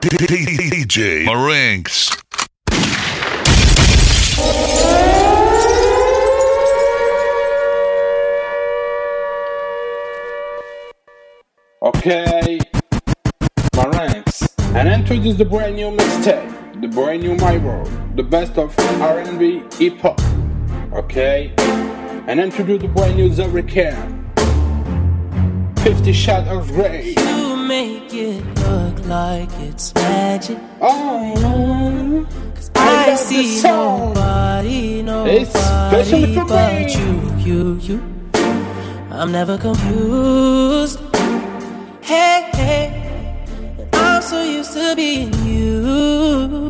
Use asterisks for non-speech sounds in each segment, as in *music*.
DJ Marinks. Okay, Marinks, and introduce the brand new mixtape, the brand new My World, the best of R&B, hip hop. Okay, and introduce the brand new Zurich Can. 50 Shadows Grey. You make it look like it's magic. Oh, Cause I, I see nobody, nobody but you, you, you. I'm never confused. Hey, hey, I'm so used to being used.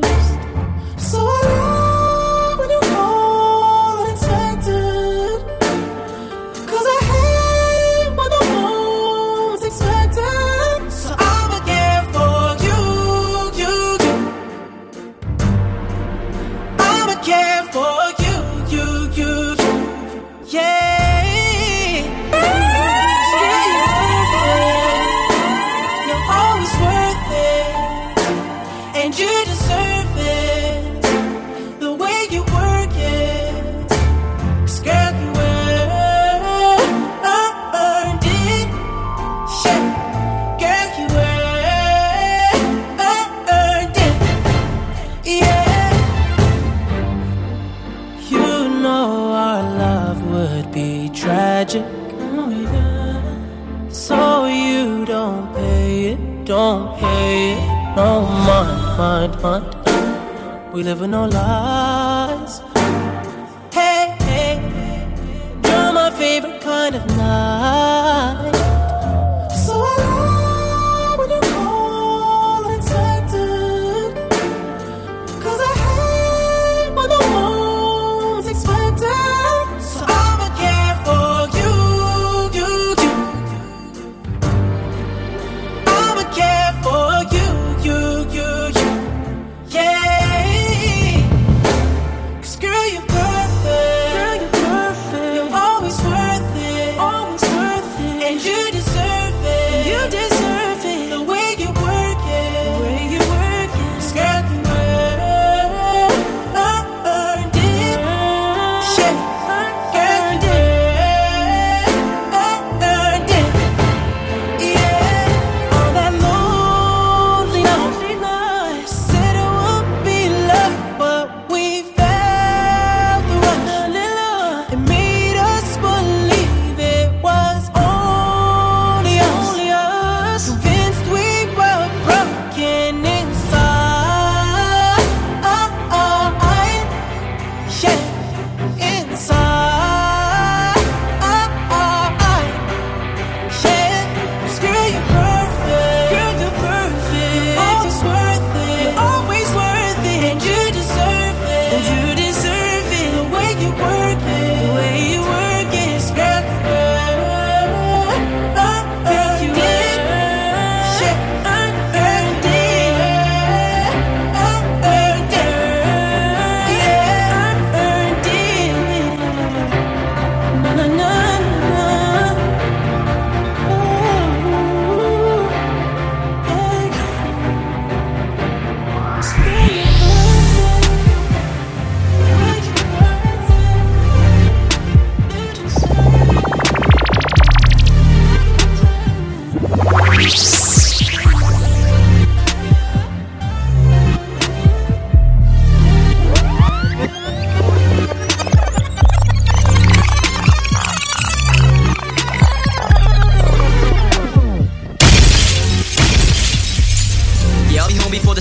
Don't pay it, no mind, mind, mind. We live with no lies. Hey, hey, you're my favorite kind of night.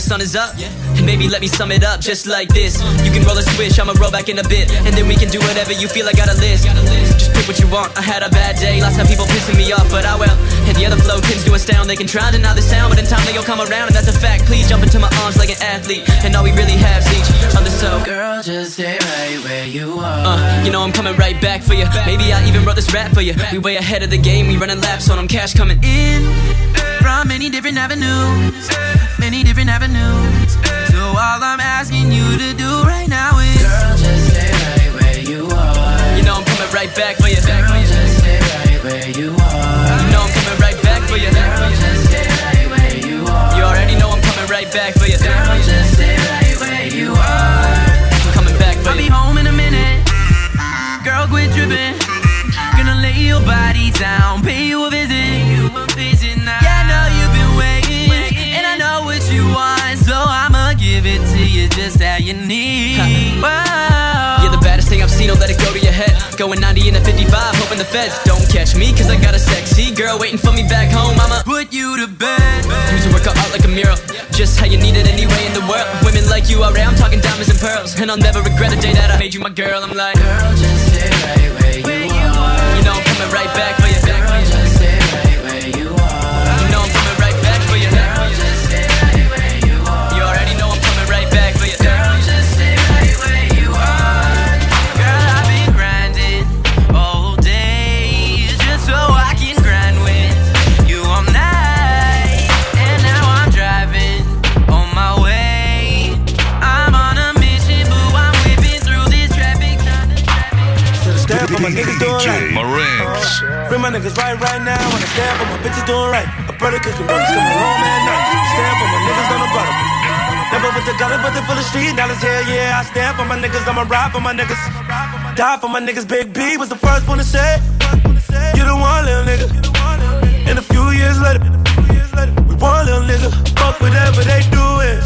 Sun is up. And maybe let me sum it up just like this. You can roll a switch, I'ma roll back in a bit. And then we can do whatever you feel, I got a list. Just pick what you want. I had a bad day, lots of people pissing me off, but I will. And the other flow tends to astound. They can try to deny this sound, but in time they'll come around, and that's a fact. Please jump into my arms like an athlete. And all we really have is each other, so. Girl, just stay right where you are. Uh, you know I'm coming right back for you. Maybe I even wrote this rap for you. We way ahead of the game, we running laps on them, cash coming in from many different avenues, many different avenues. So all I'm asking you to do right now is, Girl, just stay right where you are. you know I'm coming right back for you. Girl, just stay right where you are. You know I'm coming right back for you. Girl, just stay right where you are. You already know I'm coming right back for you. Girl, just stay right where you are. I'm coming back for I'll be home in a minute. Girl, quit tripping. Gonna lay your body down, to you you need. Wow. You're the baddest thing I've seen, don't let it go to your head. Going 90 in a 55, hoping the feds don't catch me, cause I got a sexy girl waiting for me back home. I'ma Put you to bed. use work out like a mural. Just how you need it anyway in the world. Women like you are rare, I'm talking diamonds and pearls. And I'll never regret the day that I made you my girl. I'm like, Girl, just stay right where you are. you know I'm coming right back for you. My niggas doing right. Bring my niggas right right now. Wanna stand for my bitches doing right. A brother cooking brothers coming home at night. Stand for my niggas on the bottom. Never with the dollar, but they full of street dollars. Hell yeah, I stand for my niggas. I'ma ride for my niggas. Die for my niggas. Big B was the first one to say. You the one, little nigga. And a few years later, we one little nigga. Fuck whatever they doing.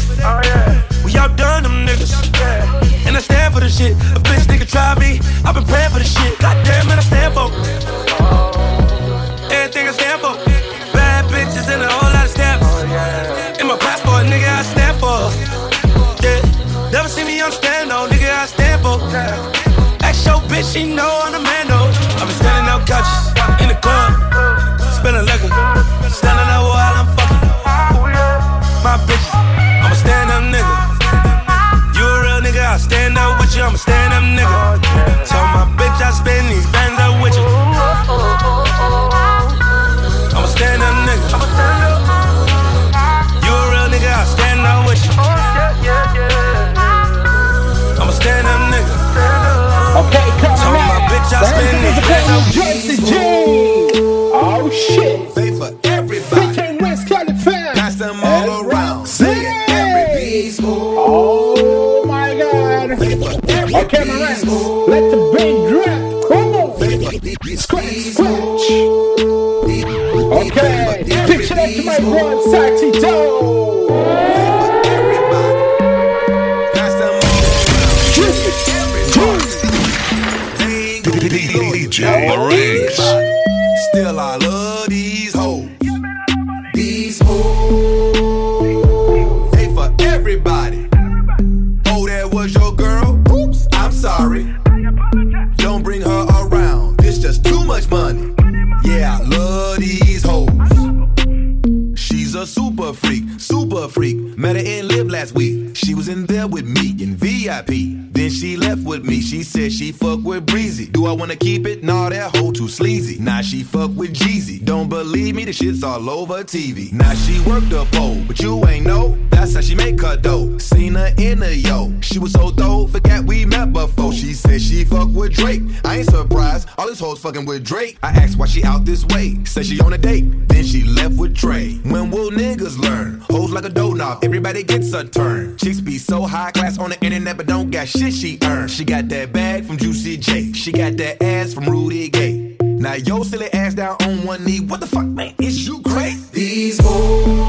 With Drake. I asked why she out this way. Said she on a date. Then she left with Trey. When will niggas learn? Hoes like a doughnut. Everybody gets a turn. Chicks be so high class on the internet, but don't got shit she earned. She got that bag from Juicy J. She got that ass from Rudy Gay. Now yo silly ass down on one knee. What the fuck, man? Is you crazy? These hoes,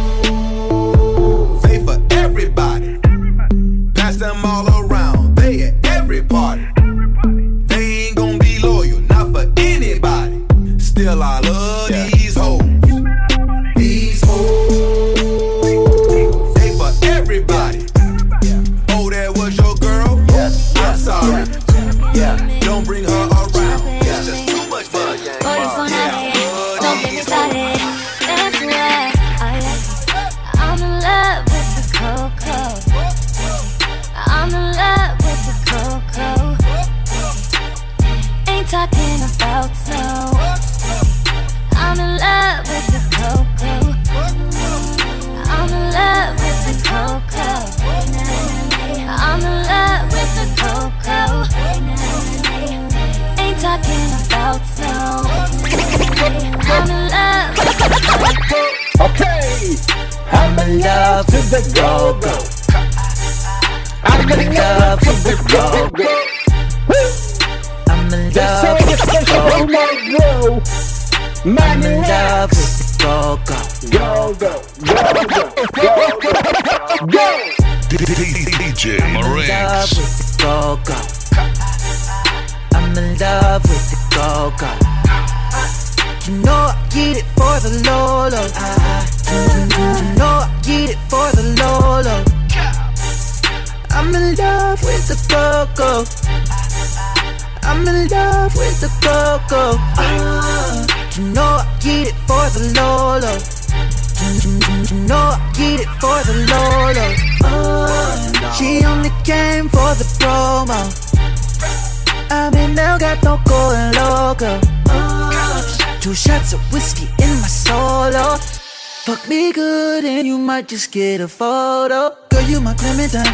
Good and you might just get a photo. Girl, you my Clementine.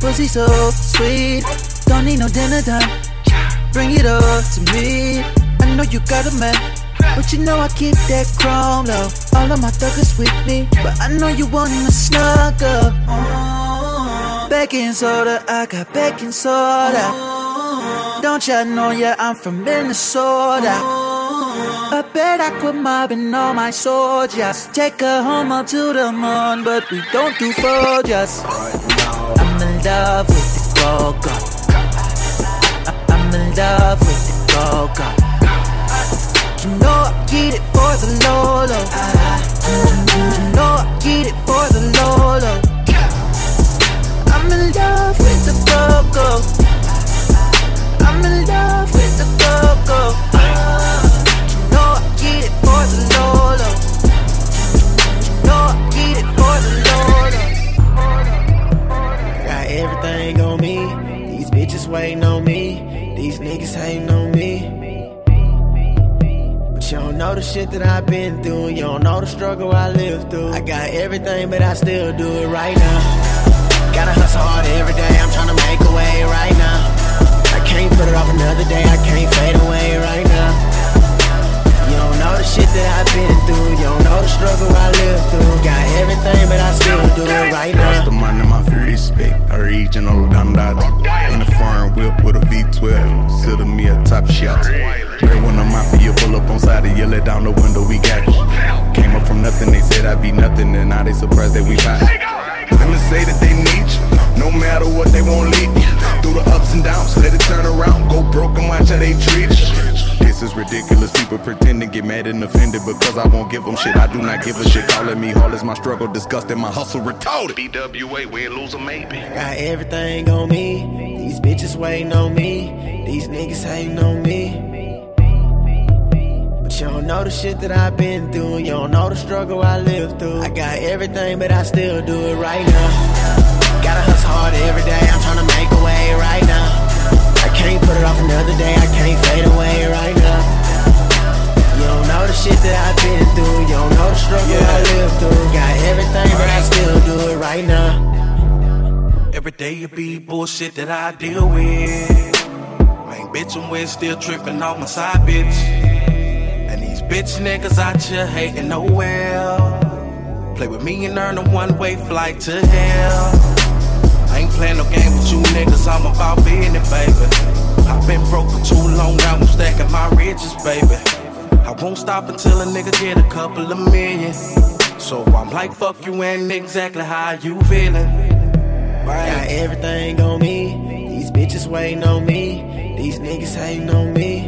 Pussy so sweet. Don't need no dinner time. Bring it up to me. I know you got a man. But you know I keep that chrome low. All of my thuggers with me. But I know you wanna snuggle. Uh-huh. Baking soda, I got baking soda. Don't ya know, yeah, I'm from Minnesota. I bet I quit mobbing all my soldiers. Take her home up to the moon, but we don't do soldiers. I'm in love with the go-go. I'm in love with the go-go. You know I get it for the Lolo. You know I get it for the Lolo. I'm in love with the go-go. I'm in love with the go-go. The Lolo. Know I get it for the Lolo. Got everything on me. These bitches waiting on me. These niggas hating on me. But you don't know the shit that I've been through. You don't know the struggle I lived through. I got everything, but I still do it right now. Gotta hustle hard every day. I'm tryna make a way right now. I can't put it off another day. I can't fade away right now. You know the shit that I've been through. You don't know the struggle I lived through. Got everything, but I still do it right now. That's the money, my respect. Original Dandad. In a foreign whip with a V12. Sit me a top shot. Girl, when the mafia pull up on side and yell it down the window, we got you. Came up from nothing, they said I'd be nothing, and now they surprised that we back. Women say that they need you, no matter what they won't leave you. Through the ups and downs, let it turn around, go broke and watch how they treat you. This is ridiculous. People pretend to get mad and offended because I won't give them shit. I do not give a shit. Calling me hard is my struggle, disgusting, my hustle retarded. BWA, we ain't losing maybe. Got everything on me. These bitches waiting on me. These niggas hating on me. But you don't know the shit that I've been through. You don't know the struggle I lived through. I got everything, but I still do it right now. Gotta hustle hard every day. I'm trying to make a way right now. I can't put it off another day. I can't fade away right now. You don't know the shit that I've been through. You don't know the struggle I lived through. Got everything, but I still do it right now. Every day it be bullshit that I deal with. Man, bitch, I'm with still tripping on my side bitch. And these bitch niggas out here hating no well. Play with me and earn a one way flight to hell. Playing no game with you niggas, I'm about it, baby. I've been broke for too long, now I'm stacking my riches, baby. I won't stop until a nigga get a couple of million. So I'm like, fuck you, and exactly how you feeling. I got everything on me. These bitches waiting on me. These niggas hating on me.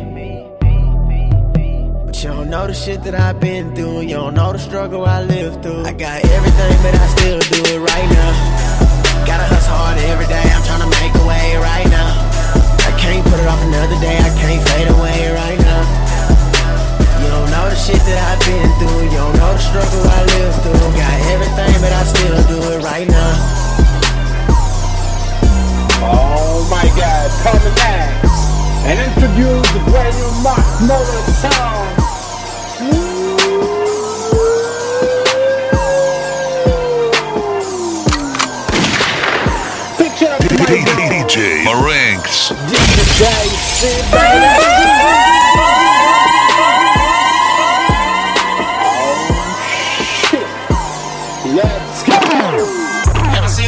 But you don't know the shit that I've been through. You don't know the struggle I lived through. I got everything, but I still do it right now. Gotta hustle hard every day. I'm tryna make a way right now. I can't put it off another day. I can't fade away right now. You don't know the shit that I've been through. You don't know the struggle I lived through. Got everything, but I still do it right now. Oh my god, coming next and introduce the brand new Mark Motor sound. DJ Marinx.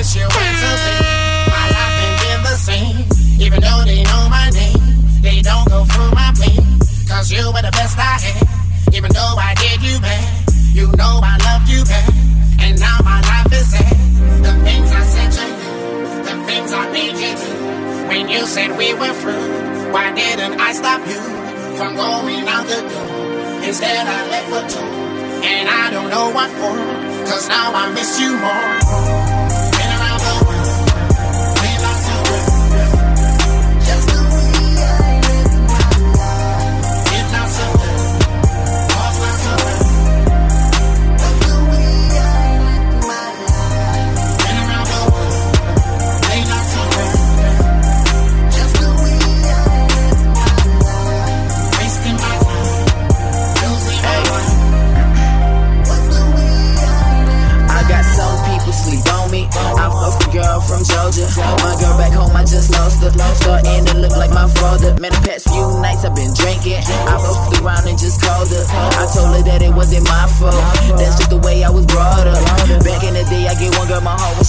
Miss you went to be. My life ain't been the same. Even though they know my name, they don't go through my pain. Cause you were the best I had. Even though I did you bad, you know I loved you back. You said we were through, why didn't I stop you from going out the door? Instead, I left for two. And I don't know what for, cause now I miss you more.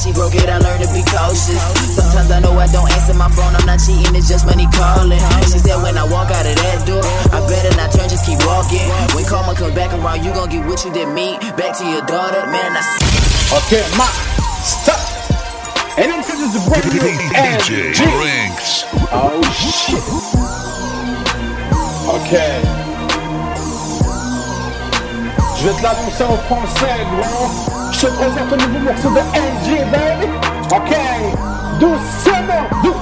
She broke it, I learned to be cautious. Sometimes I know I don't answer my phone. I'm not cheating, it's just money calling. She said when I walk out of that door, I better not turn, just keep walking. When karma comes back around, you gon' get what you did me. Back to your daughter, man. I see. Okay, ma, stop. And then this is a brand new *laughs* DJ MG. Rinks. Oh shit. Ok. Je vais te l'annoncer en français, gros. Je te présente un nouveau morceau de NG, baby. Ok. Doucement, dou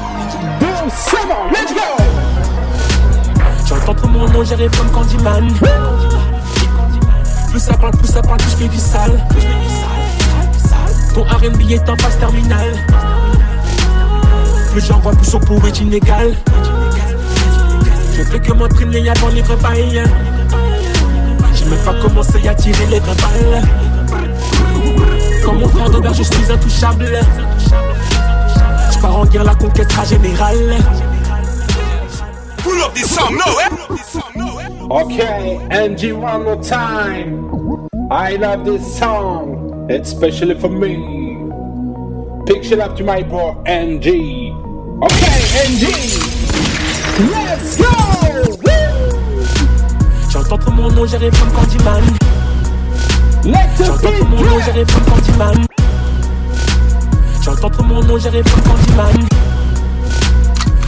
doucement, let's go. J'entends trop mon nom, j'arrive comme Candyman. Plus ça parle, plus ça parle, plus je fais du sale. Ton RB est en phase terminale. Plus j'en vois, plus son pot est inégal. Je fais que m'entraîner avant les bails. J'ai même pas commencé à tirer les balles. Comme mon frère d'auberge, je suis intouchable. Je pars en guerre, la conquête sera générale. Pull up this song, no, eh? Okay, NG one more time. I love this song, especially for me. Picture up to my bro NG. Okay, NG. Let's go! J'entends trop mon nom, j'arrive comme Candyman. J'entends trop mon nom, j'arrive comme Candyman. J'entends trop mon nom, j'arrive comme Candyman.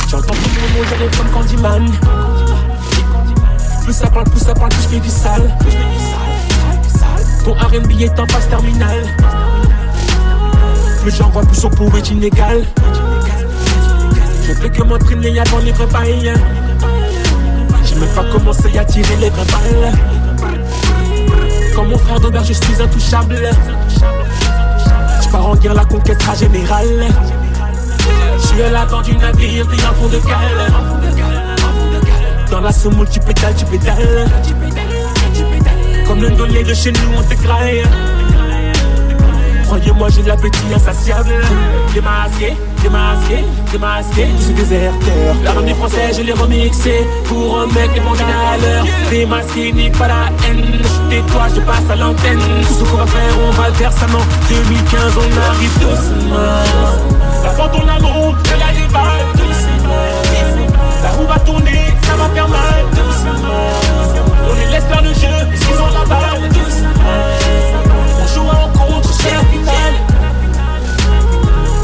J'entends trop mon nom, j'arrive comme Candyman. Plus ça parle, plus ça parle, plus je fais du sale. Ton RB est en phase terminale. Plus j'en vois, plus son pot est inégal. Je fais que m'entraîner avant les vrais bails. J'ai même pas commencé à tirer les vraies balles. Comme mon frère d'auberge, je suis intouchable. Je pars en guerre, la conquête sera générale. Je suis à l'avant du navire, t'es un fond de cale. Dans la semoule, tu pétales, tu pédales. Comme le dolé de chez nous, on te graille. Croyez-moi, j'ai de l'appétit insatiable. Démasqué, démasqué, démasqué, je suis déserteur. L'armée française, je l'ai remixé pour remettre les bandits à l'heure. Démasqué, ni pas la haine. Tais-toi, je passe à l'antenne. Tout ce qu'on va faire, on va le faire seulement. 2015, on arrive doucement. La porte on a route, de la déballe, doucement. La roue va tourner, ça va faire mal, doucement. On les laisse faire le jeu, parce qu'ils ont la balle, doucement. On joue en contre, c'est la finale.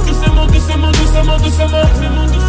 Doucement, doucement, doucement, doucement, doucement, doucement,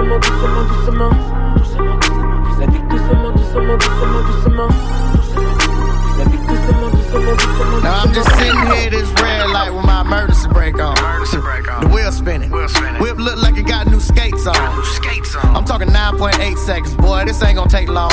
doucement, doucement, doucement, doucement. Ça dit doucement, doucement, doucement, doucement. Ça dit doucement, doucement, doucement. Now I'm just sitting here, this red light with my emergency brake on. The wheel spinning. Whip look like it got new skates on. I'm talking 9.8 seconds, boy. This ain't gonna take long.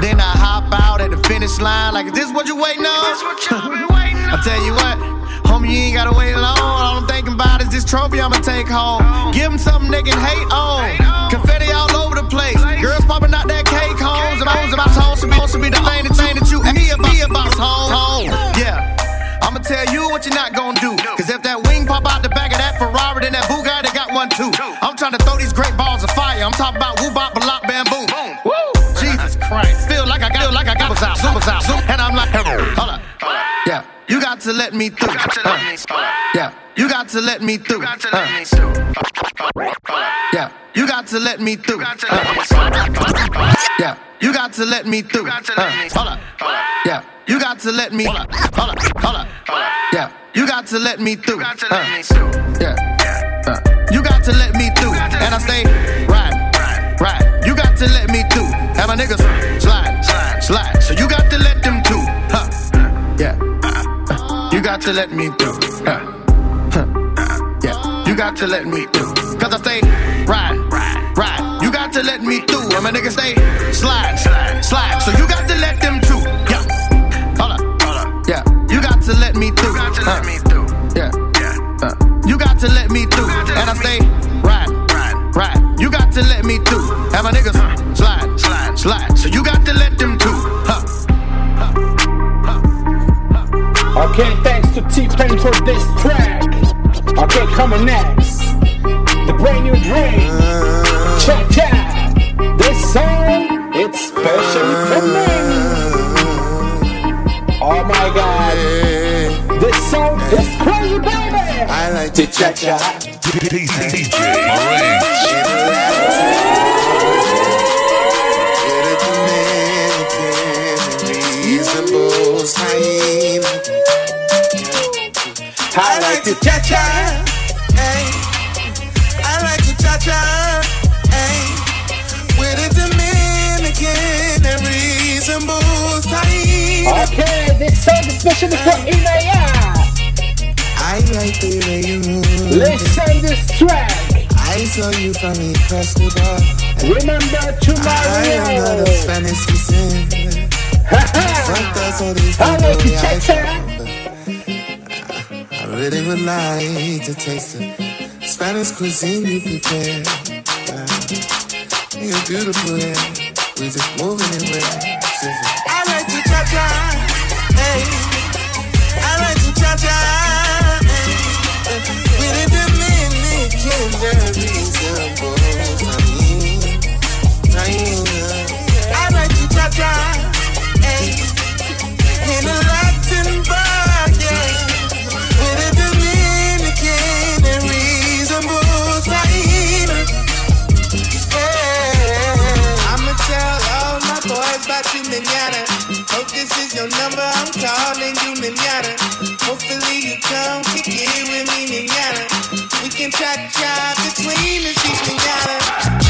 Then I hop out at the finish line. Like, is this what you waiting on? I *laughs* tell you what, homie, you ain't gotta wait long. All I'm thinking about is this trophy I'ma take home. Give them something they can hate on. Confetti all over the place. Girls popping out that cake homes. And homes about homes be, to be the thing, the thing that you me about, me about home. home. Yeah. I'ma tell you what you're not gonna do. Cause if that wing pop out the back of that Ferrari, then that Bugatti got one too. I'm trying to throw these great balls of fire. I'm talking about woo bop, block, bam, boom. Woo! Jesus Christ. Feel like I got, feel like I got was out, was out, to let me through. Uh, yeah. You got to let me through. Uh, yeah. You got to let me through. Uh, yeah. You got to let me through. Uh, hold up. Yeah. You got to let me. Hold up. Hold up. Yeah. You got to let me through. Uh, yeah. Uh, you got to let me through. And I stay right, right. You got to let me through. Have my niggas slide, slide, slide. So you got to let them got to let me through. Huh. Huh. Yeah. You got to let me through. Cause I stay right, right, right. You got to let me through. And my niggas stay slide, slide, slide. So you got to let them too. Yeah. Hold up, hold up. Yeah. You got to let me through. You got to let me through. Yeah. Uh, you got to let me through. And I stay Okay, thanks to T-Pain for this track. Okay, coming next. The brand new dream. Check out. This song, it's special for me. Oh my god. This song is crazy, baby. I like to cha cha. DJ I like to cha cha. Hey. I like to cha cha. Hey. With a Dominican and reasonable time. Okay, this song is especially for Inaya. I like the way you move. Listen this track. I saw you from Incredible. Remember to I am not a. Spanish descent. Fuck us all these I like to cha I cha. I really would like to taste the Spanish cuisine you prepare. You're beautiful, yeah. We just moving it well. I like to cha cha, hey. I like to cha cha, hey. With a Dominican, very simple. I like to cha cha, hey. In a Latin bar, can cha cha between the sheets, manana.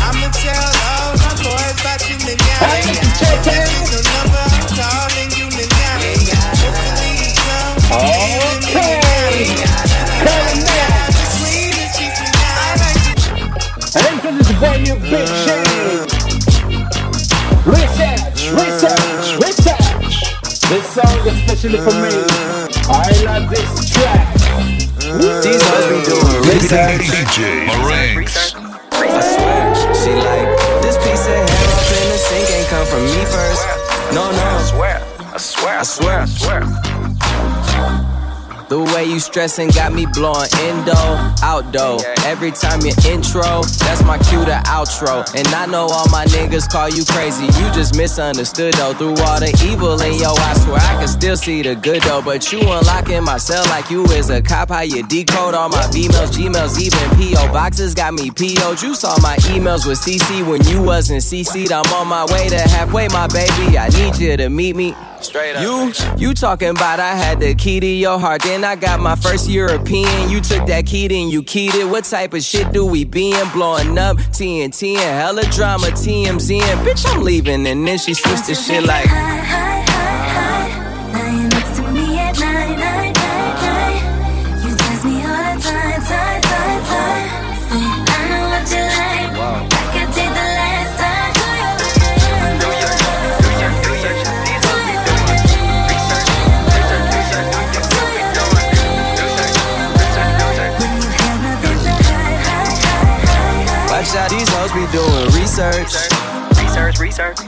I'ma tell all my boys about you, manana. This is your number. I'm calling you, manana. Hopefully you come kick it with me, manana. Between the sheets, manana. And this is brand new big change. Research, research, research. This song is especially for me. I love this track. These hoes be doing research. DJ Marinks. I swear, she like this piece of hair up in the sink ain't come from me first. No, no. I swear, I swear, I swear, I swear. The way you stressing got me blowing indo, outdo. Every time you intro, that's my cue to outro. And I know all my niggas call you crazy. You just misunderstood though. Through all the evil in yo, I swear I can still see the good though. But you unlocking my cell like you is a cop. How you decode all my emails, Gmails, even PO boxes got me PO'd. You saw my emails with CC when you wasn't CC'd. I'm on my way to halfway, my baby. I need you to meet me. Straight up. You, you talking about I had the key to your heart. Then I got my first European. You took that key, then you keyed it. What type of shit do we be in? Blowing up TNT and hella drama, TMZ and bitch, I'm leaving. And then she switched the shit like. Doing research. Research, research.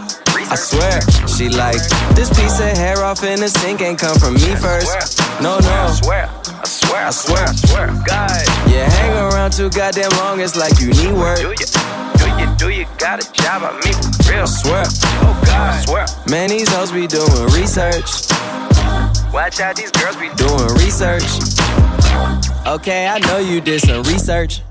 I swear, she like this piece of hair off in the sink ain't come from me first. No, no. I swear, I swear, I swear, I swear. God. Yeah, hang around too goddamn long, it's like you need work. Do you? Do you? Do you got a job? I mean, for real. I swear. Oh God. I swear. Man, these hoes be doing research. Watch out, these girls be doing research. Okay, I know you did some research.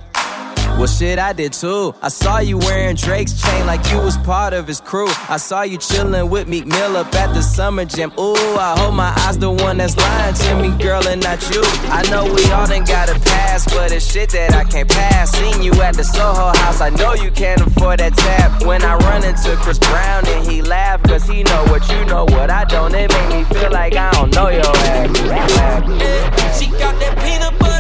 Well, shit, I did too. I saw you wearing Drake's chain like you was part of his crew. I saw you chillin' with Meek Mill up at the summer jam. Ooh, I hope my eyes the one that's lying to me, girl, and not you. I know we all done got a pass, but it's shit that I can't pass. Seen you at the Soho house, I know you can't afford that tab. When I run into Chris Brown and he laugh, cause he know what you know, what I don't. It make me feel like I don't know your ass. She got that peanut butter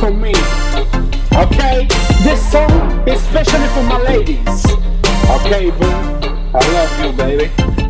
for me. Okay, this song is especially for my ladies. Okay, boo, I love you, baby.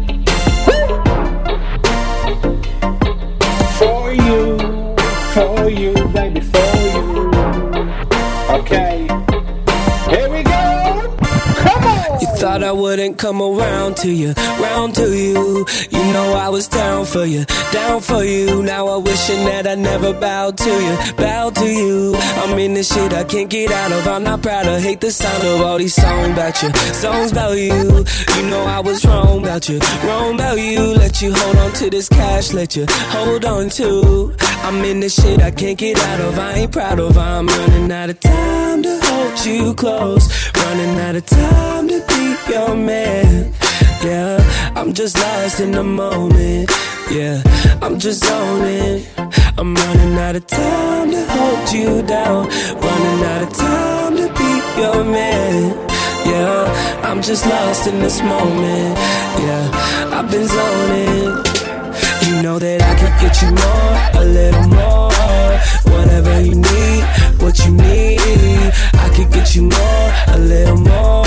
I wouldn't come around to you, round to you. You know I was down for you, down for you. Now I'm wishing that I never bowed to you, bowed to you. I'm in this shit I can't get out of. I'm not proud of, hate the sound of all these songs about you, songs about you. You know I was wrong about you, wrong about you. Let you hold on to this cash, let you hold on to. I'm in this shit I can't get out of. I ain't proud of. I'm running out of time to hold you close, running out of time to be your man. Yeah, I'm just lost in the moment. Yeah, I'm just zoning. I'm running out of time to hold you down. Running out of time to be your man. Yeah, I'm just lost in this moment. Yeah, I've been zoning. You know that I get you more, a little more. Whatever you need, what you need. I could get you more, a little more.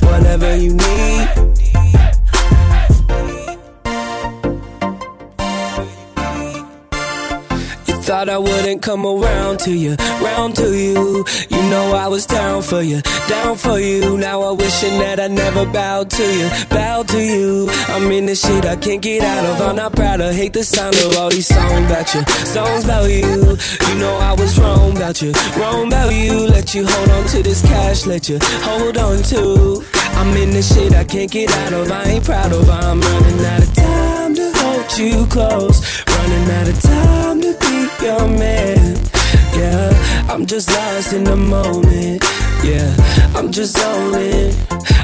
Whatever you need. Thought I wouldn't come around to you, round to you. You know I was down for you, down for you. Now I'm wishing that I never bowed to you, bowed to you. I'm in this shit I can't get out of. I'm not proud of, hate the sound of all these songs about you, songs about you. You know I was wrong about you, wrong about you. Let you hold on to this cash, let you hold on to. I'm in this shit I can't get out of. I ain't proud of. I'm running out of time to hold you close, running out of time to be your man. Yeah, I'm just lost in the moment. Yeah, I'm just zoning.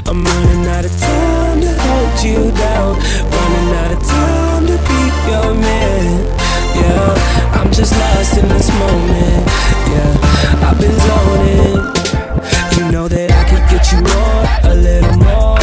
I'm running out of time to hold you down. Running out of time to be your man. Yeah, I'm just lost in this moment. Yeah, I've been zoning. You know that I could get you more, a little more.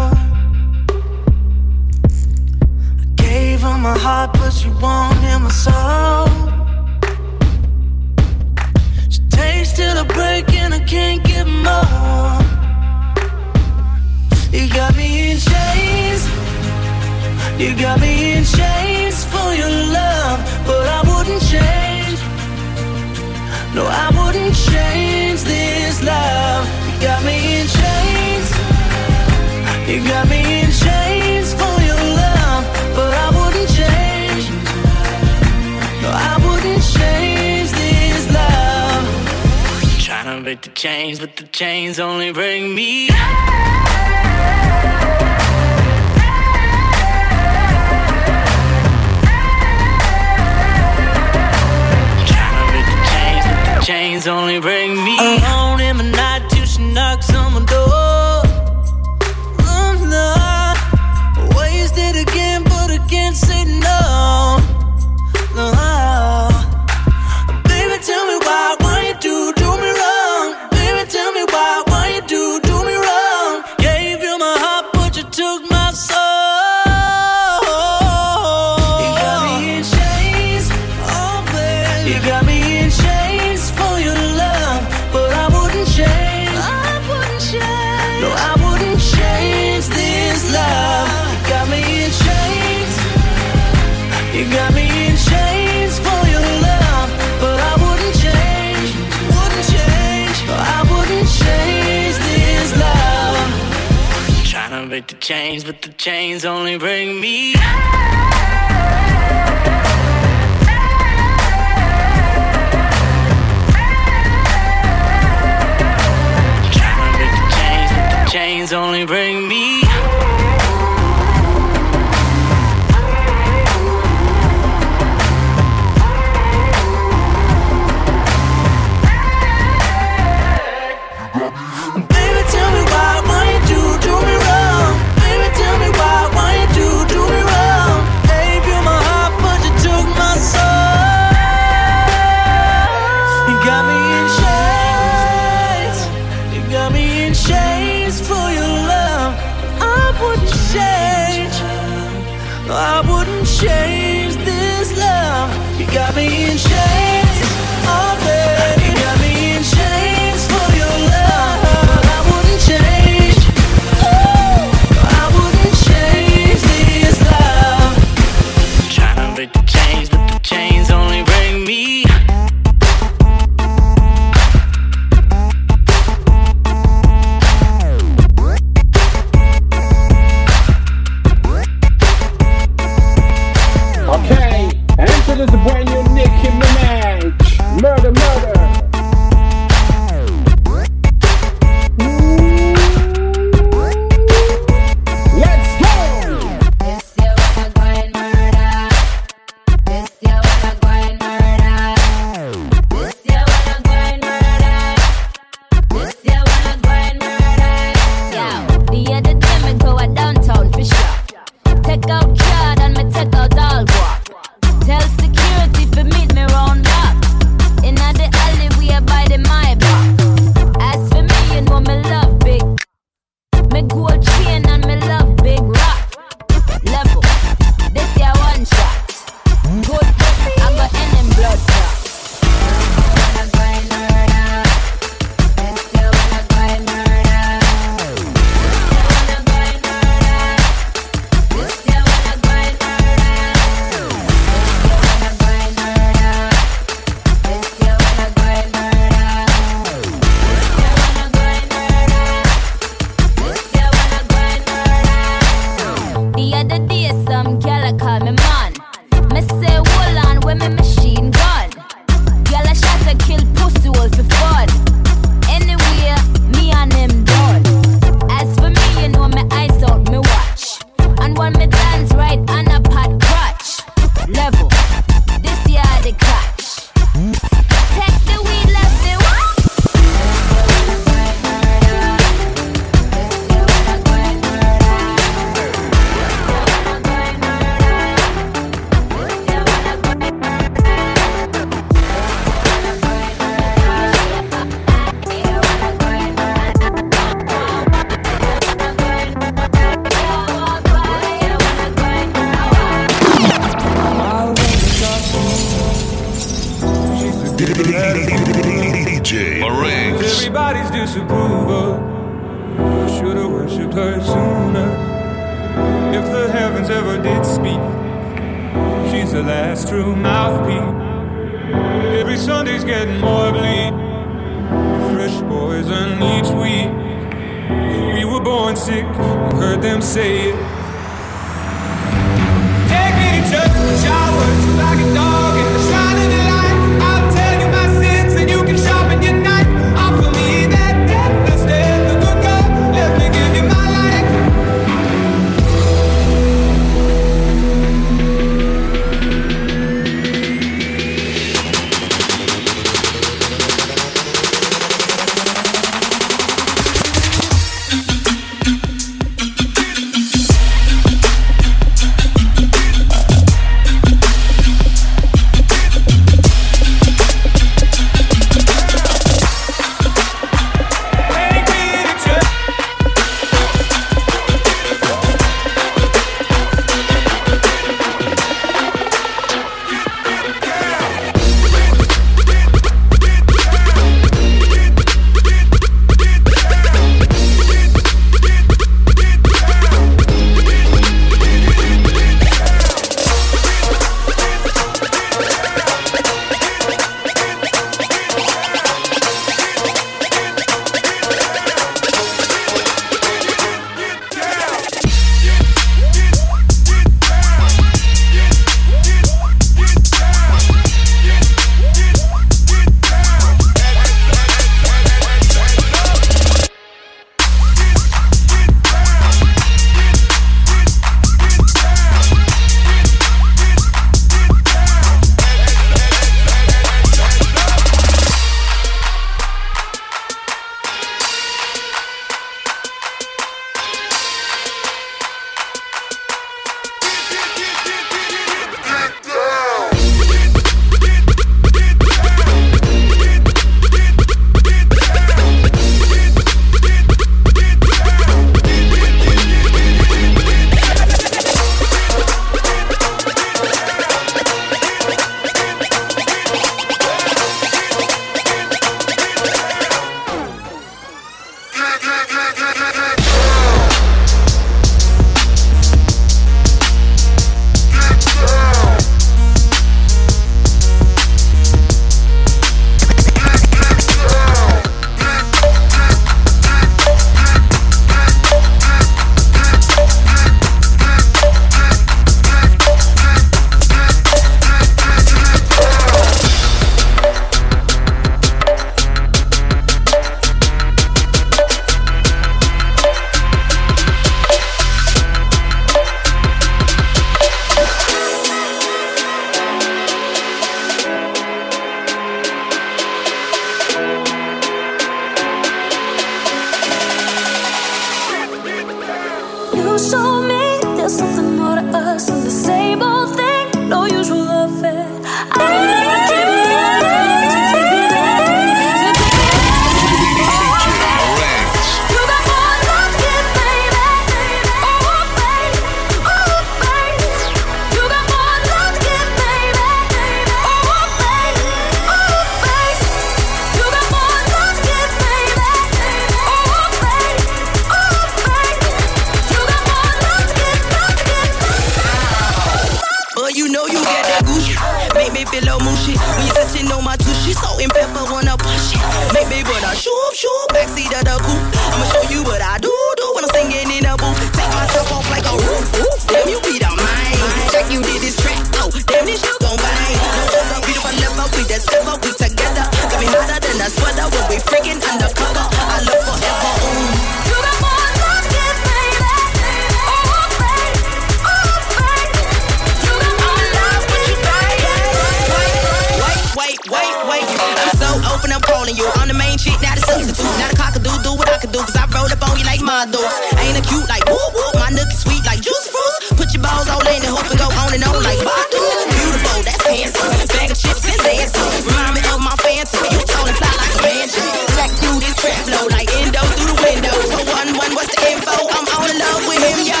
do. Cause I rolled up on you like my door Ain't a cute like woo woo. My nook is sweet like juice fruits. Put your balls all in and hope and go on and on like my do. Beautiful, that's handsome. Bag of chips and dancing. Remind me of my fancy You tall and fly like a banshee. Black through this trap flow like endo through the window. So one one, what's the info? I'm all in love with him, yo.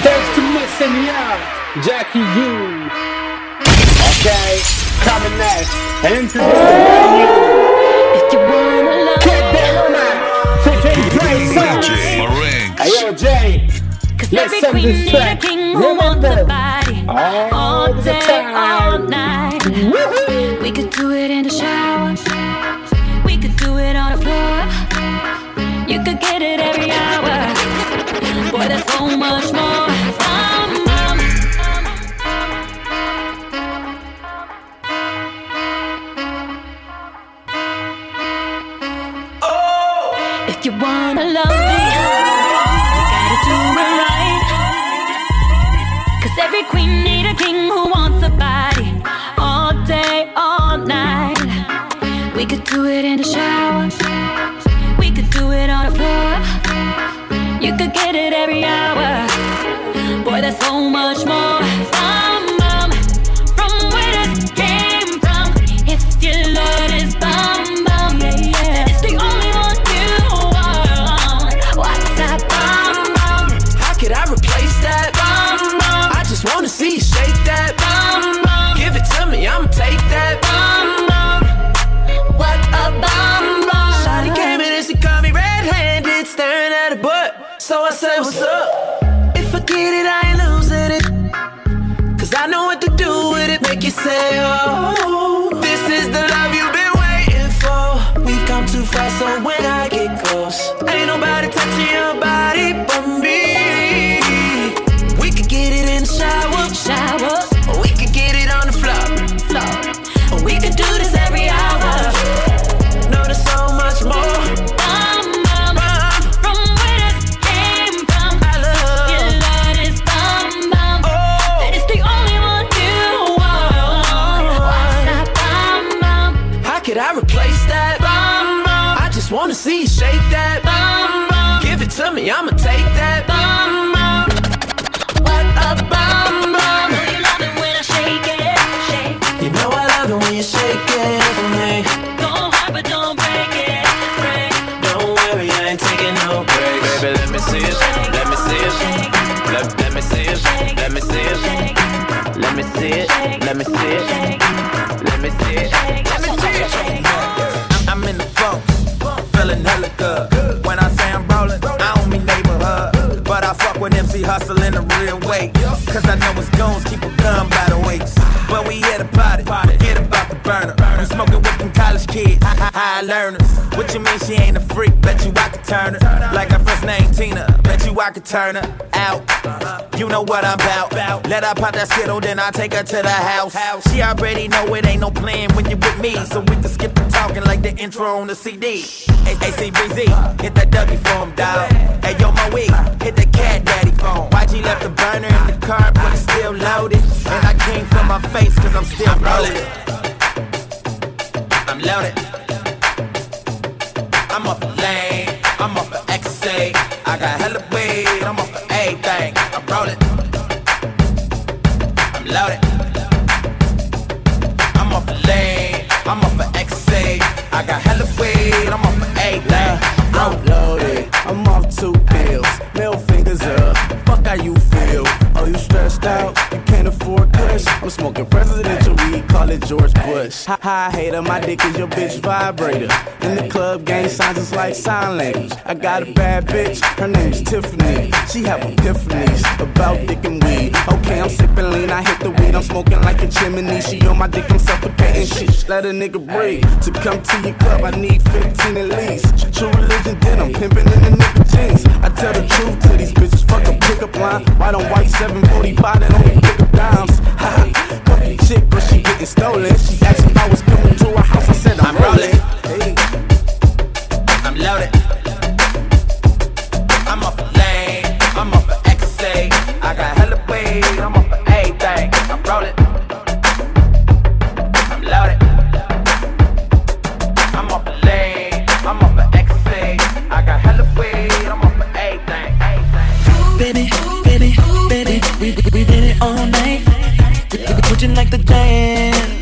Thanks to missing me out, Jackie you Okay, coming next. And today, if you want. Marinx. Hey yo, Jay, let's every queen need a king who wants a body. All all day, turn her. Like her first name Tina, bet you I could turn her out. You know what I'm about. Let her pop that skittle, then I take her to the house. She already know it ain't no plan when you with me. So we can skip the talking like the intro on the CD. ACBZ, hit that Dougie for him, dog. Hey, yo, my week, hit the cat daddy phone. YG left the burner in the car, but it's still loaded. And I came from my face, cause I'm still rolling. I'm loaded. I'm off the lane, I'm off the XA. I got George Bush. Hi, hi, hater, my dick is your bitch vibrator. In the club, gang signs is like sign language. I got a bad bitch, her name's Tiffany. She have epiphanies about dick and weed. Okay, I'm sipping lean, I hit the weed, I'm smoking like a chimney. She on my dick, I'm suffocating shit. Let a nigga breathe. To come to your club, I need 15 at least. True religion, then I'm pimping in the jeans. I tell the truth to these bitches, fuck a pickup line. White on white 745 that only pick up dimes. *laughs* Ha, chick, but she getting stolen. She asked if I was coming to her house, I said I'm, rolling. Hey. I'm loaded. I'm off the lane, I'm off the XA. I got hella weed, I'm off the everything. I'm rolling. I'm loaded. I'm off the lane, I'm off the XA. I got hella weed, I'm off the everything. Baby, baby, baby, we, we did it all night. We, we put you like the dance. I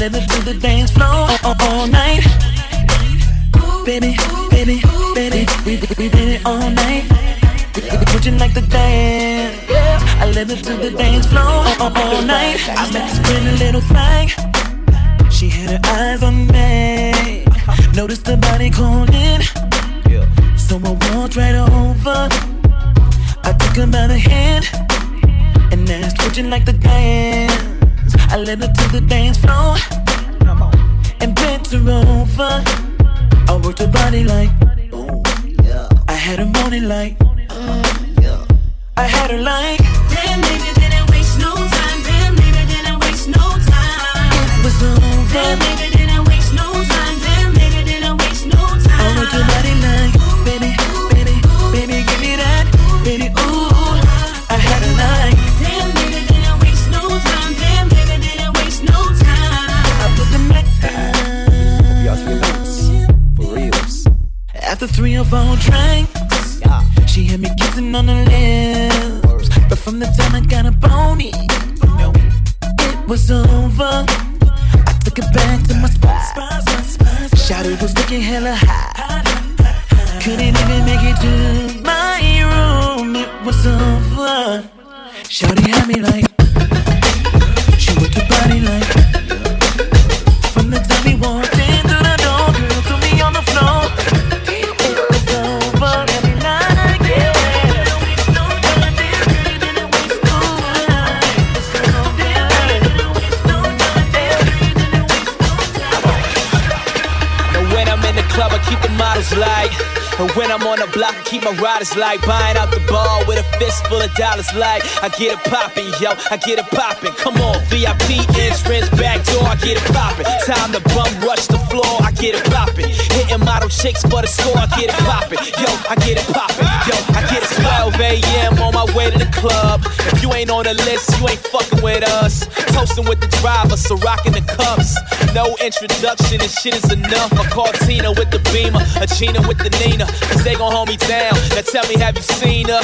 let it do the dance floor all, all night. Baby, baby, baby, we, we did it all night. We, we you like the dance. I let her to the dance floor all, all night. I met this pretty little thing. She had her eyes on me. Noticed the body calling. So I walked right over. I took her by the hand and asked, Would you like to dance? I led her to the dance floor and bent her over. I worked her body like, I had her morning like, I had her like, Damn, baby, didn't waste no time. Damn, baby, didn't waste no time. it was over. Damn, baby, After three or four drinks, she had me kissing on her lips. But from the time I got a pony, it was over. I took it back to my spot. Shouted was looking hella high. Couldn't even make it to my room. It was over. Shouty had me like, she worked her body like. And when I'm on the block, I keep my riders like. Buying out the ball with a fist full of dollars like. I get it poppin', yo, I get it poppin'. Come on, VIP entrance, back door, I get it poppin'. Time to bum rush the floor, I get it poppin'. Hitting model chicks for the score, I get it poppin'. Yo, I get it poppin', yo, I get it 12 a.m. on my way to the club. If you ain't on the list, you ain't fucking with us. Toasting with the driver, so rocking the cups. No introduction, and shit is enough. I call Tina with the beamer, a Gina with the Nina, cause they gon' hold me down. Now tell me, have you seen her?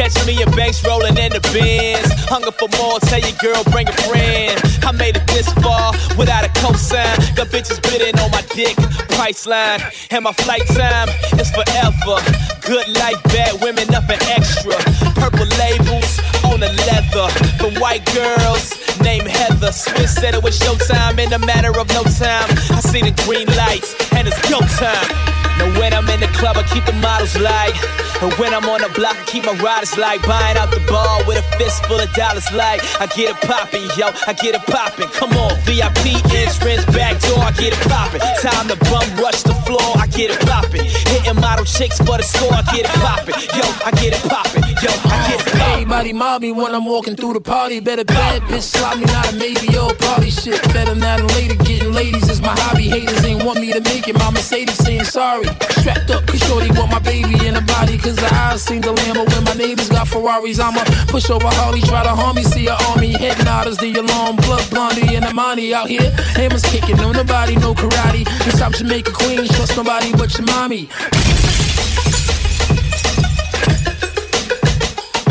Catch me in banks rolling in the Benz. Hunger for more, tell your girl, bring a friend. I made it this far without a cosign. Got bitches bidding on my dick, Priceline. And my flight time is forever. Good life, bad women, nothing extra. Purple labels on the leather. The white girls named Heather. Smith said it was showtime in a matter of no time. I see the green lights and it's go time. Now when I'm in the club, I keep the models like. And when I'm on the block, I keep my riders like. Buying out the bar with a fist full of dollars like. I get it poppin', yo, I get it poppin'. Come on, VIP entrance, back door, I get it poppin'. Time to bum rush the floor, I get it poppin'. Hitting model chicks for the score, I get it poppin'. Yo, I get it poppin', yo, I get it poppin'. Everybody mob me when I'm walking through the party. Better bad bitch slap me, not a maybe or party shit. Better now than later, getting ladies is my hobby. Haters ain't want me to make it. My Mercedes saying sorry. Strapped up, cause shorty want my baby in the body. Cause the eyes seen the Lambo when my neighbors got Ferraris. I'ma push over Harley, try to harm me. See a army, head nodders, the alarm, blood blondie, and money out here. Hammers kicking, no nobody, no karate. And South Jamaica Queens, trust nobody but your mommy.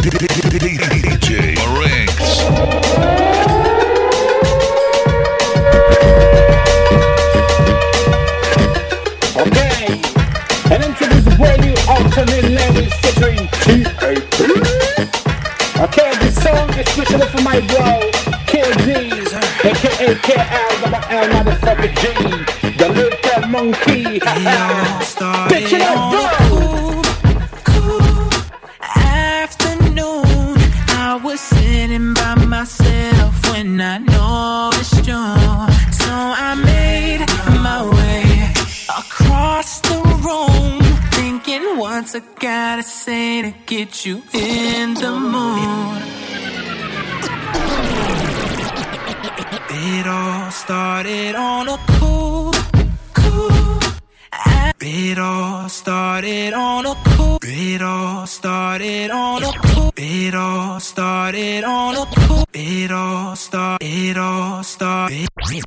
DJ Marinx. Alternate language featuring T.A.P. Okay, this song is specially for my bro, KG, aka KL, double L, motherfucker G, the little monkey. Bitch it up, bro.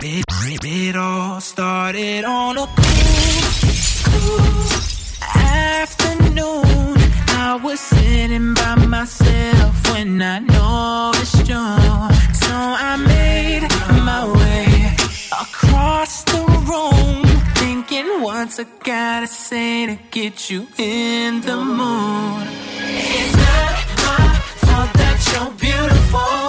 It, it, it, all started on a cool, cool afternoon. I was sitting by myself when I noticed you. So I made my way across the room, thinking what's I gotta say to get you in the mood. It's not my fault that you're beautiful.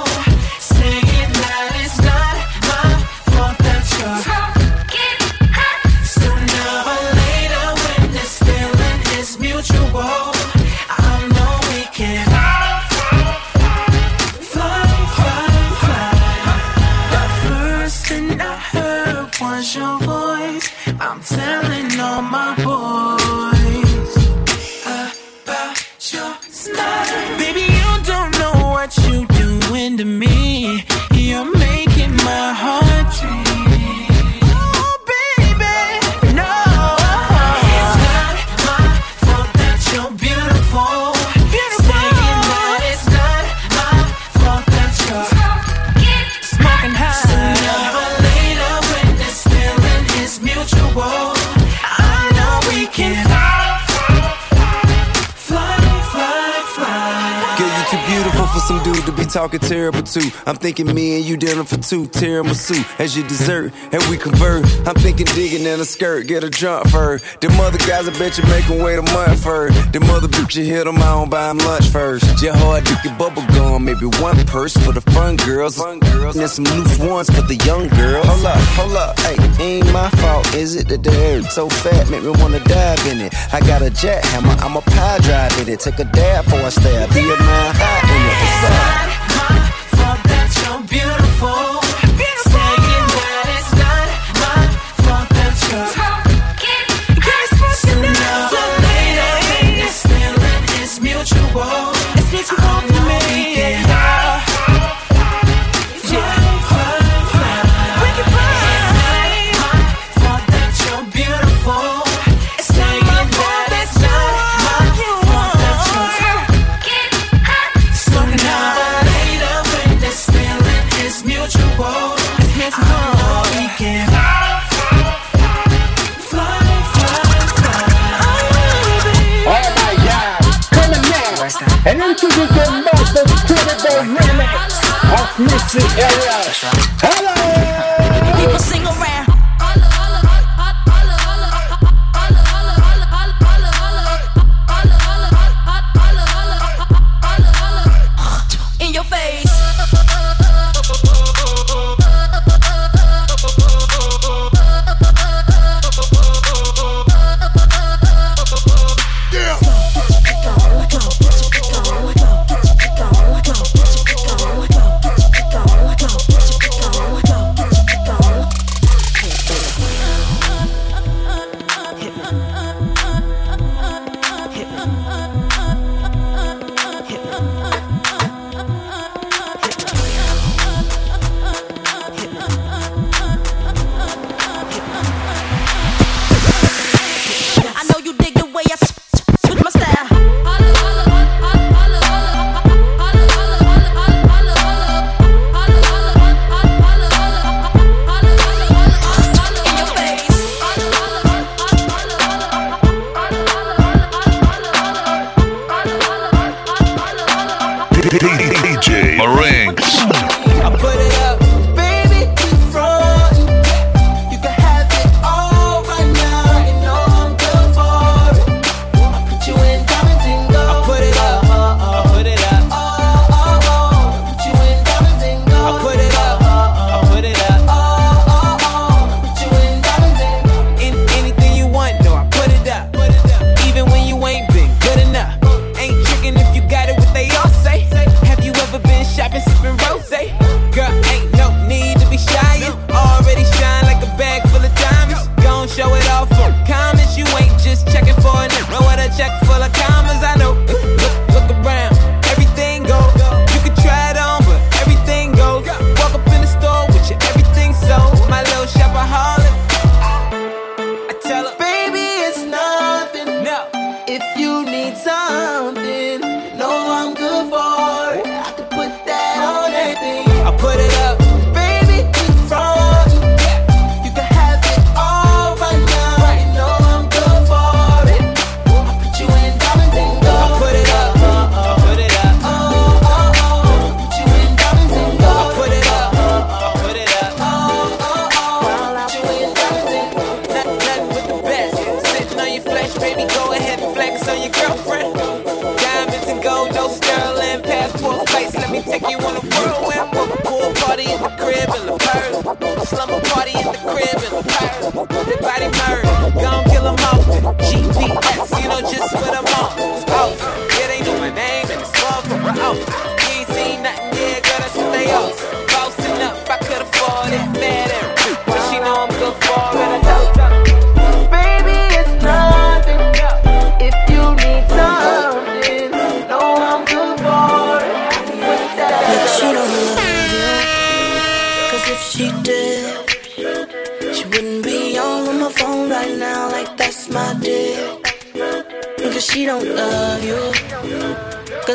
talking terrible too. I'm thinking me and you dealing for two. Tiramisu as your dessert, and we convert. I'm thinking digging in a skirt, get a jump for. Them other guys, I bet you make them wait a month for. Them other bitch, you hit them, I don't buy them lunch first. Your hard dick, your bubble gum, maybe one purse for the fun girls. Fun girls. And some loose ones for the young girls. Hold up, hold up, hey, ain't my fault, is it? That the dirt so fat, make me wanna dive in it. I got a jackhammer, I'm a pie drive in it. Take a dab for a stab, be a man, high in it. What's up? beautiful. Mystery Area. Hello.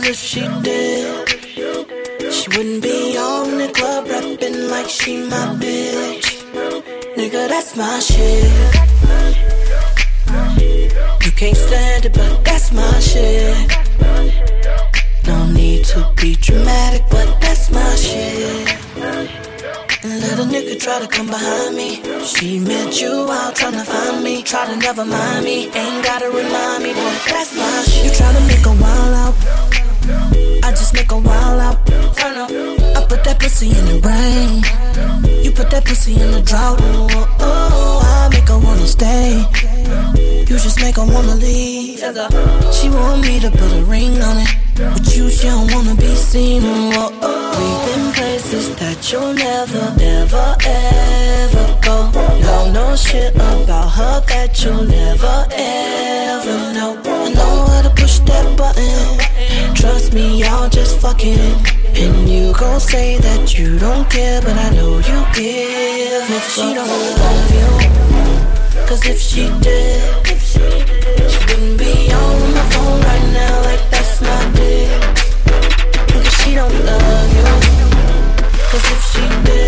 If she did, she wouldn't be on the club rapping like she my bitch. Nigga, that's my shit. You can't stand it, but that's my shit. No need to be dramatic, but that's my shit. And let a nigga try to come behind me. She met you out trying to find me. Try to never mind me. Ain't gotta remind me, but that's my shit. You try to make make a wild out. Turn up. I put that pussy in the rain. You put that pussy in the drought. Oh, oh, I make her wanna stay. You just make her wanna leave. She want me to put a ring on it. But you, she don't wanna be seen. Oh, oh. We've been places that you'll never, never, ever. Know no shit about her that you'll never, ever know. I know how to push that button. Trust me, y'all just fucking. And you gon' say that you don't care, but I know you give. If she don't love you, cause if she did, she wouldn't be on my phone right now like that's my dick. Cause she don't love you, cause if she did,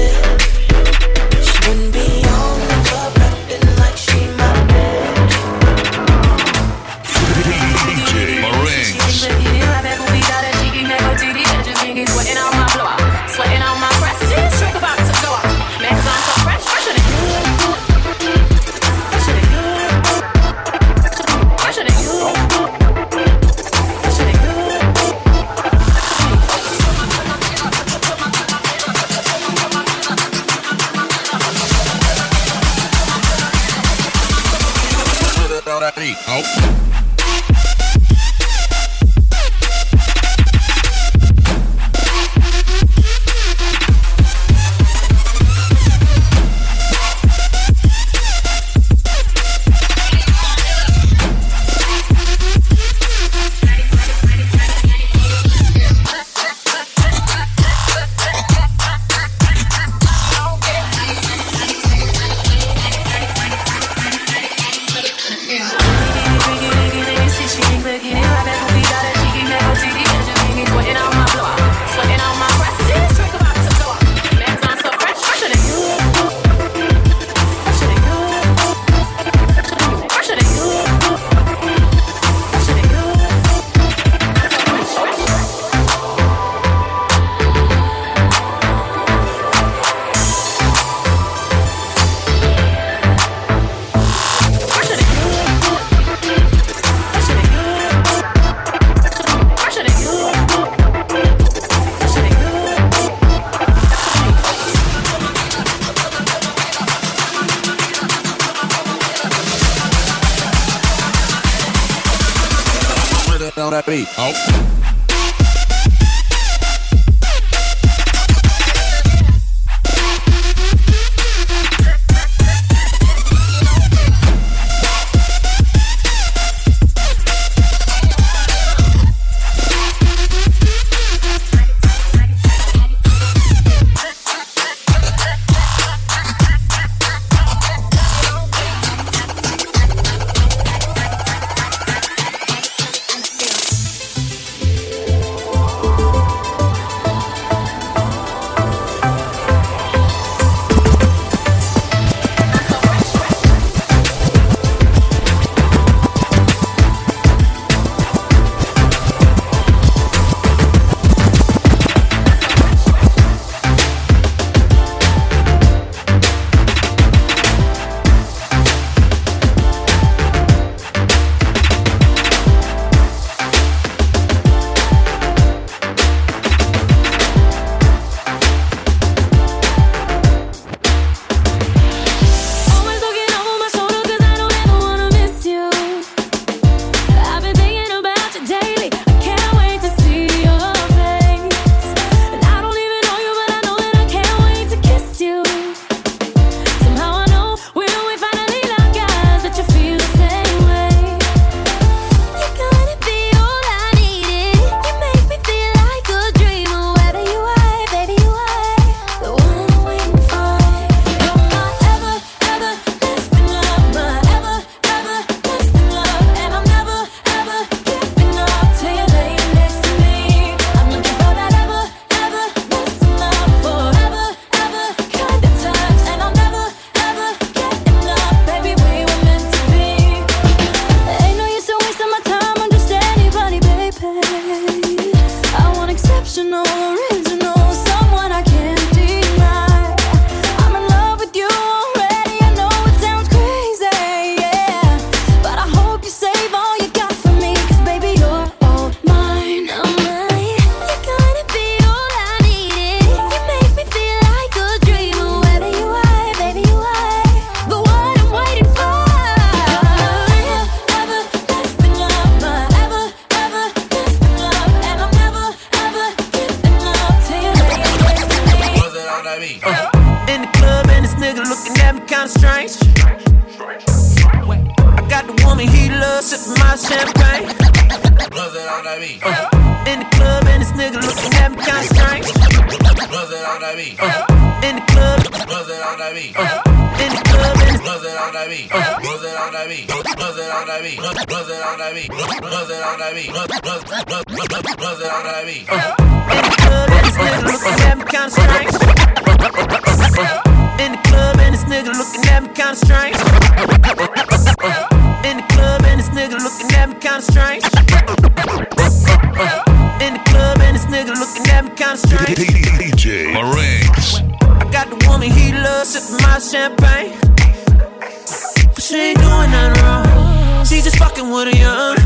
fucking with a young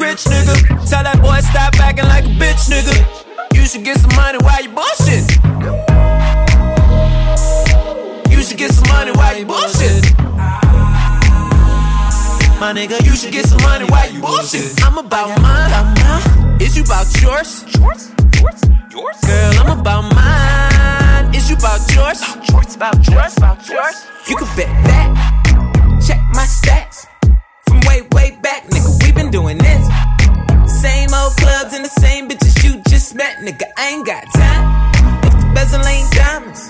rich nigga. Tell that boy stop acting like a bitch nigga. You should get some money while you bullshit. You should get some money while you bullshit. My nigga, you should get some money while you bullshit. I'm about mine. Is you about yours? Yours? Girl, I'm about mine. Is you about yours? About yours, about yours. You can bet that. Check my stats. Doing this. Same old clubs and the same bitches you just met, nigga. I ain't got time. If the bezel ain't diamonds,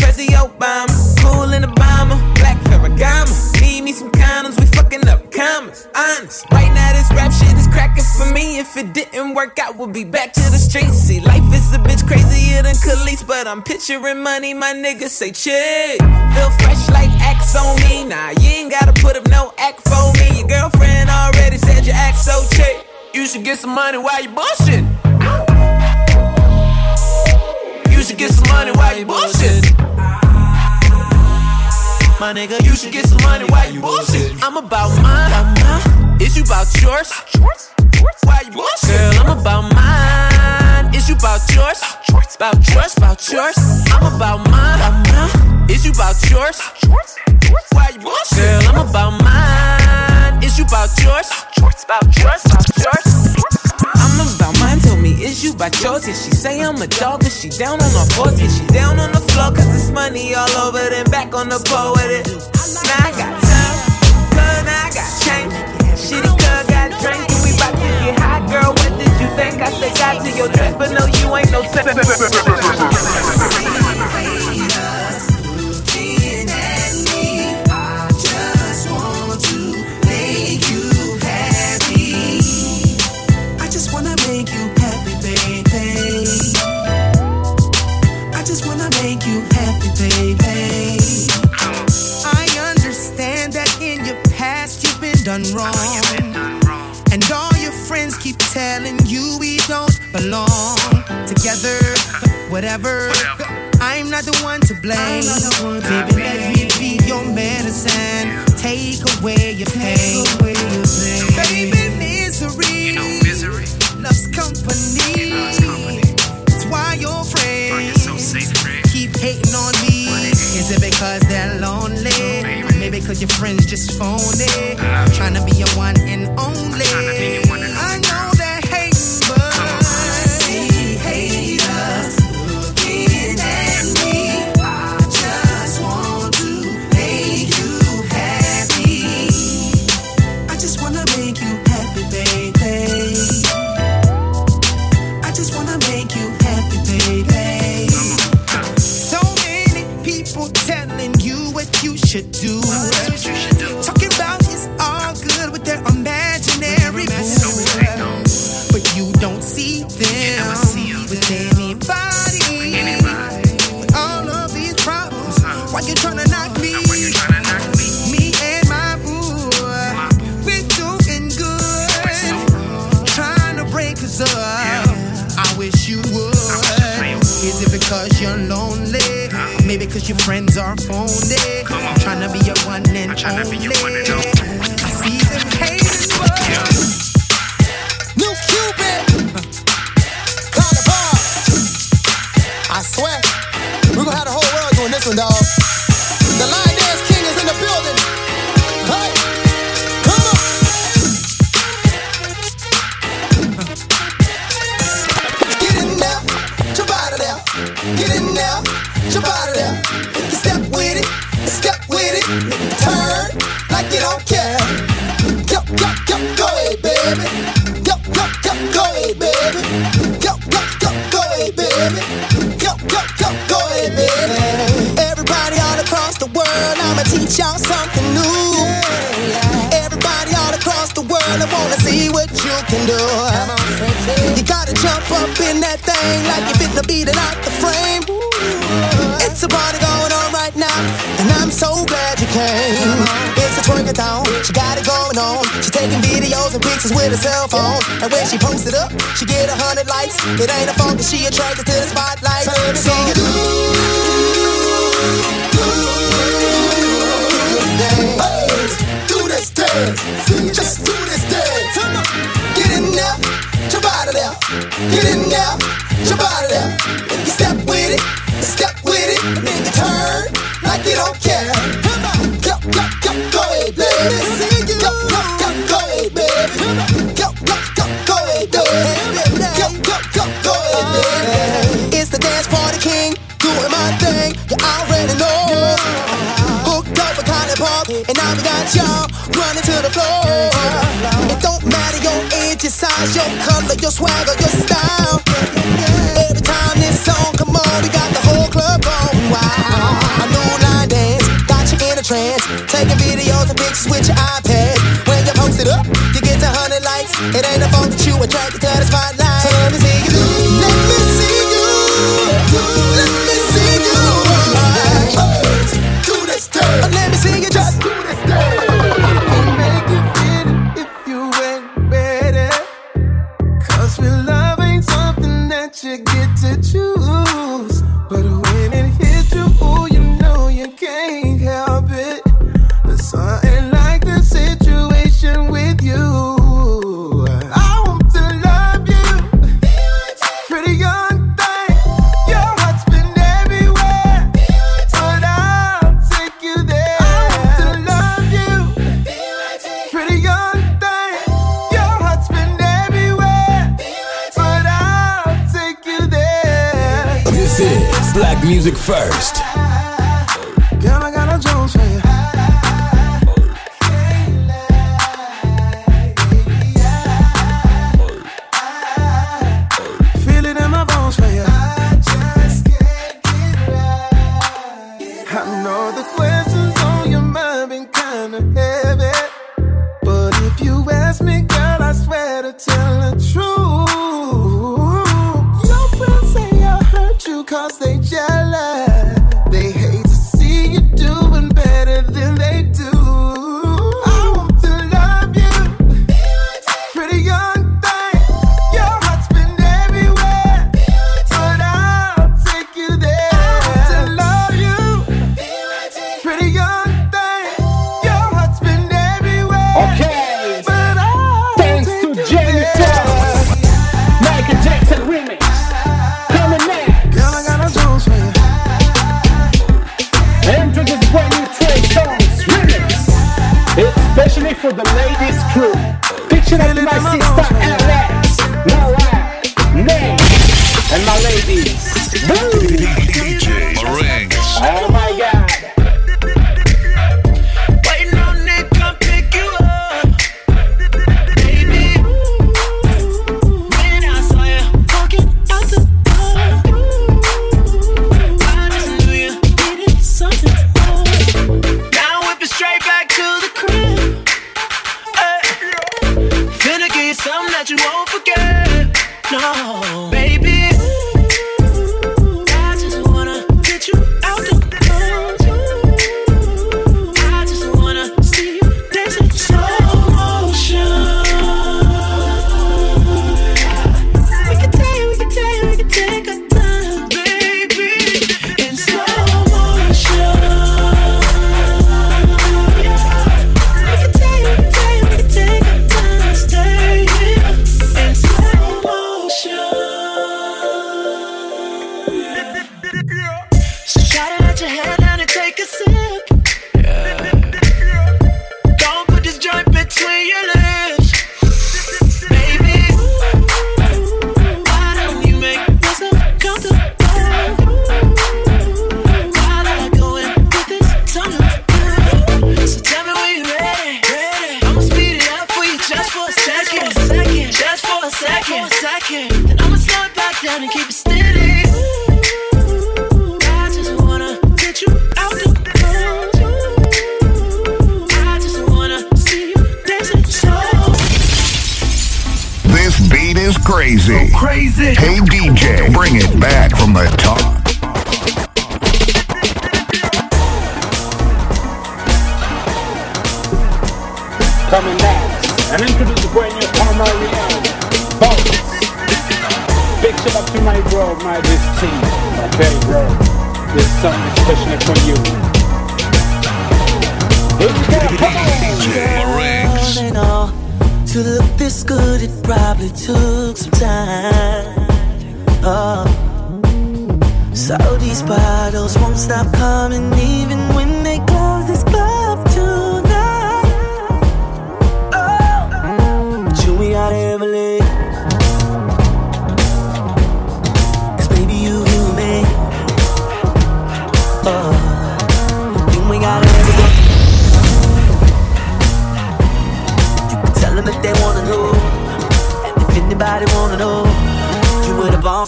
Prezi Obama, cool in Obama, black Ferragamo. Need me some condoms, we up commas. Honest, right now this rap shit is cracking for me. If it didn't work out, we'll be back to the streets. See, life is a bitch crazier than Khaleesi, but I'm picturing money. My niggas say chill, feel fresh like Axe on me. Nah, you ain't gotta put up no act for me. Your girlfriend already said you act so chick. You should get some money while you bullshit. You should get some money while you bullshit. My nigga, you should get some money while you bullshit. I'm about mine. Is you about yours? Why you bullshit? Girl, I'm about mine. Is you about yours? About yours, about yours. I'm about mine. Is you about yours? Why you bullshit? Girl, I'm about mine. Is you about yours? About yours, about yours. You about yours? Yeah, she say I'm a dog, but she down on her fours. Yeah, she down on the floor, cause it's money all over, then back on the pole with it. Now I got time, cause now I got change. Shitty cuz got drink, and we bout to get high, girl. What did you think? I said, got to your dress, but no, you ain't no *laughs* done wrong. And all your friends keep telling you we don't belong together. Whatever. I'm not the one to blame. Baby, let me be your medicine. Take away your pain. Because your friends just phony? Trying to be your one and only. And I'm so glad you came. It's a twerk she got it going on. She taking videos and pictures with her cell phone. And when she posts it up, she get a hundred likes. It ain't a phone, she attracted to the spotlight. So let me see you Just do this dance. Get in there, your body there. Get in there, your body there. pump, and now we got y'all running to the floor. It don't matter your age, your size, your color, your swagger, your style. Every time this song come on, we got the whole club going wild. A new line dance, got you in a trance. Taking videos and pictures with your iPad. When you post it up, you get to hundred likes. It ain't a phone that you attracted to the spotlight. first. Is crazy. crazy. Hey DJ, bring it back from the top. Coming next, and introduce the brand new Palmer Reality. Bones. Big shout out to my bro, my this team. Okay, bro. This song is especially for you. Here we go, come on. To look this good, it probably took some time. Oh, so these bottles won't stop coming even when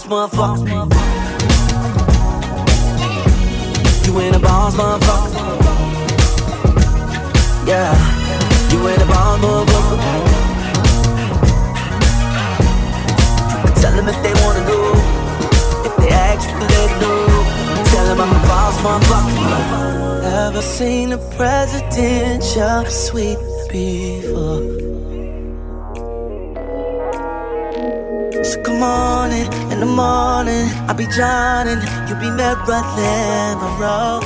motherfucker. You ain't a boss, motherfucker. Yeah, you ain't a boss, motherfucker. Tell them if they wanna know. If they ask, you let know. Tell them I'm a boss, motherfucker. Ever seen a presidential suite before? I'll be drowning, you'll be Marilyn Monroe.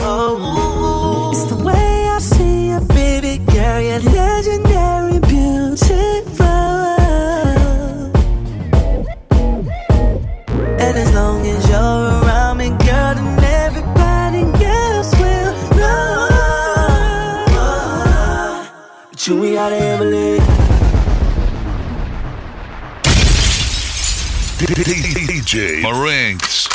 Oh, it's the way I see you, baby girl, you're legendary, beautiful. And as long as you're around me, girl, then everybody else will know. But you ain't gotta ever leave. DJ Marinx.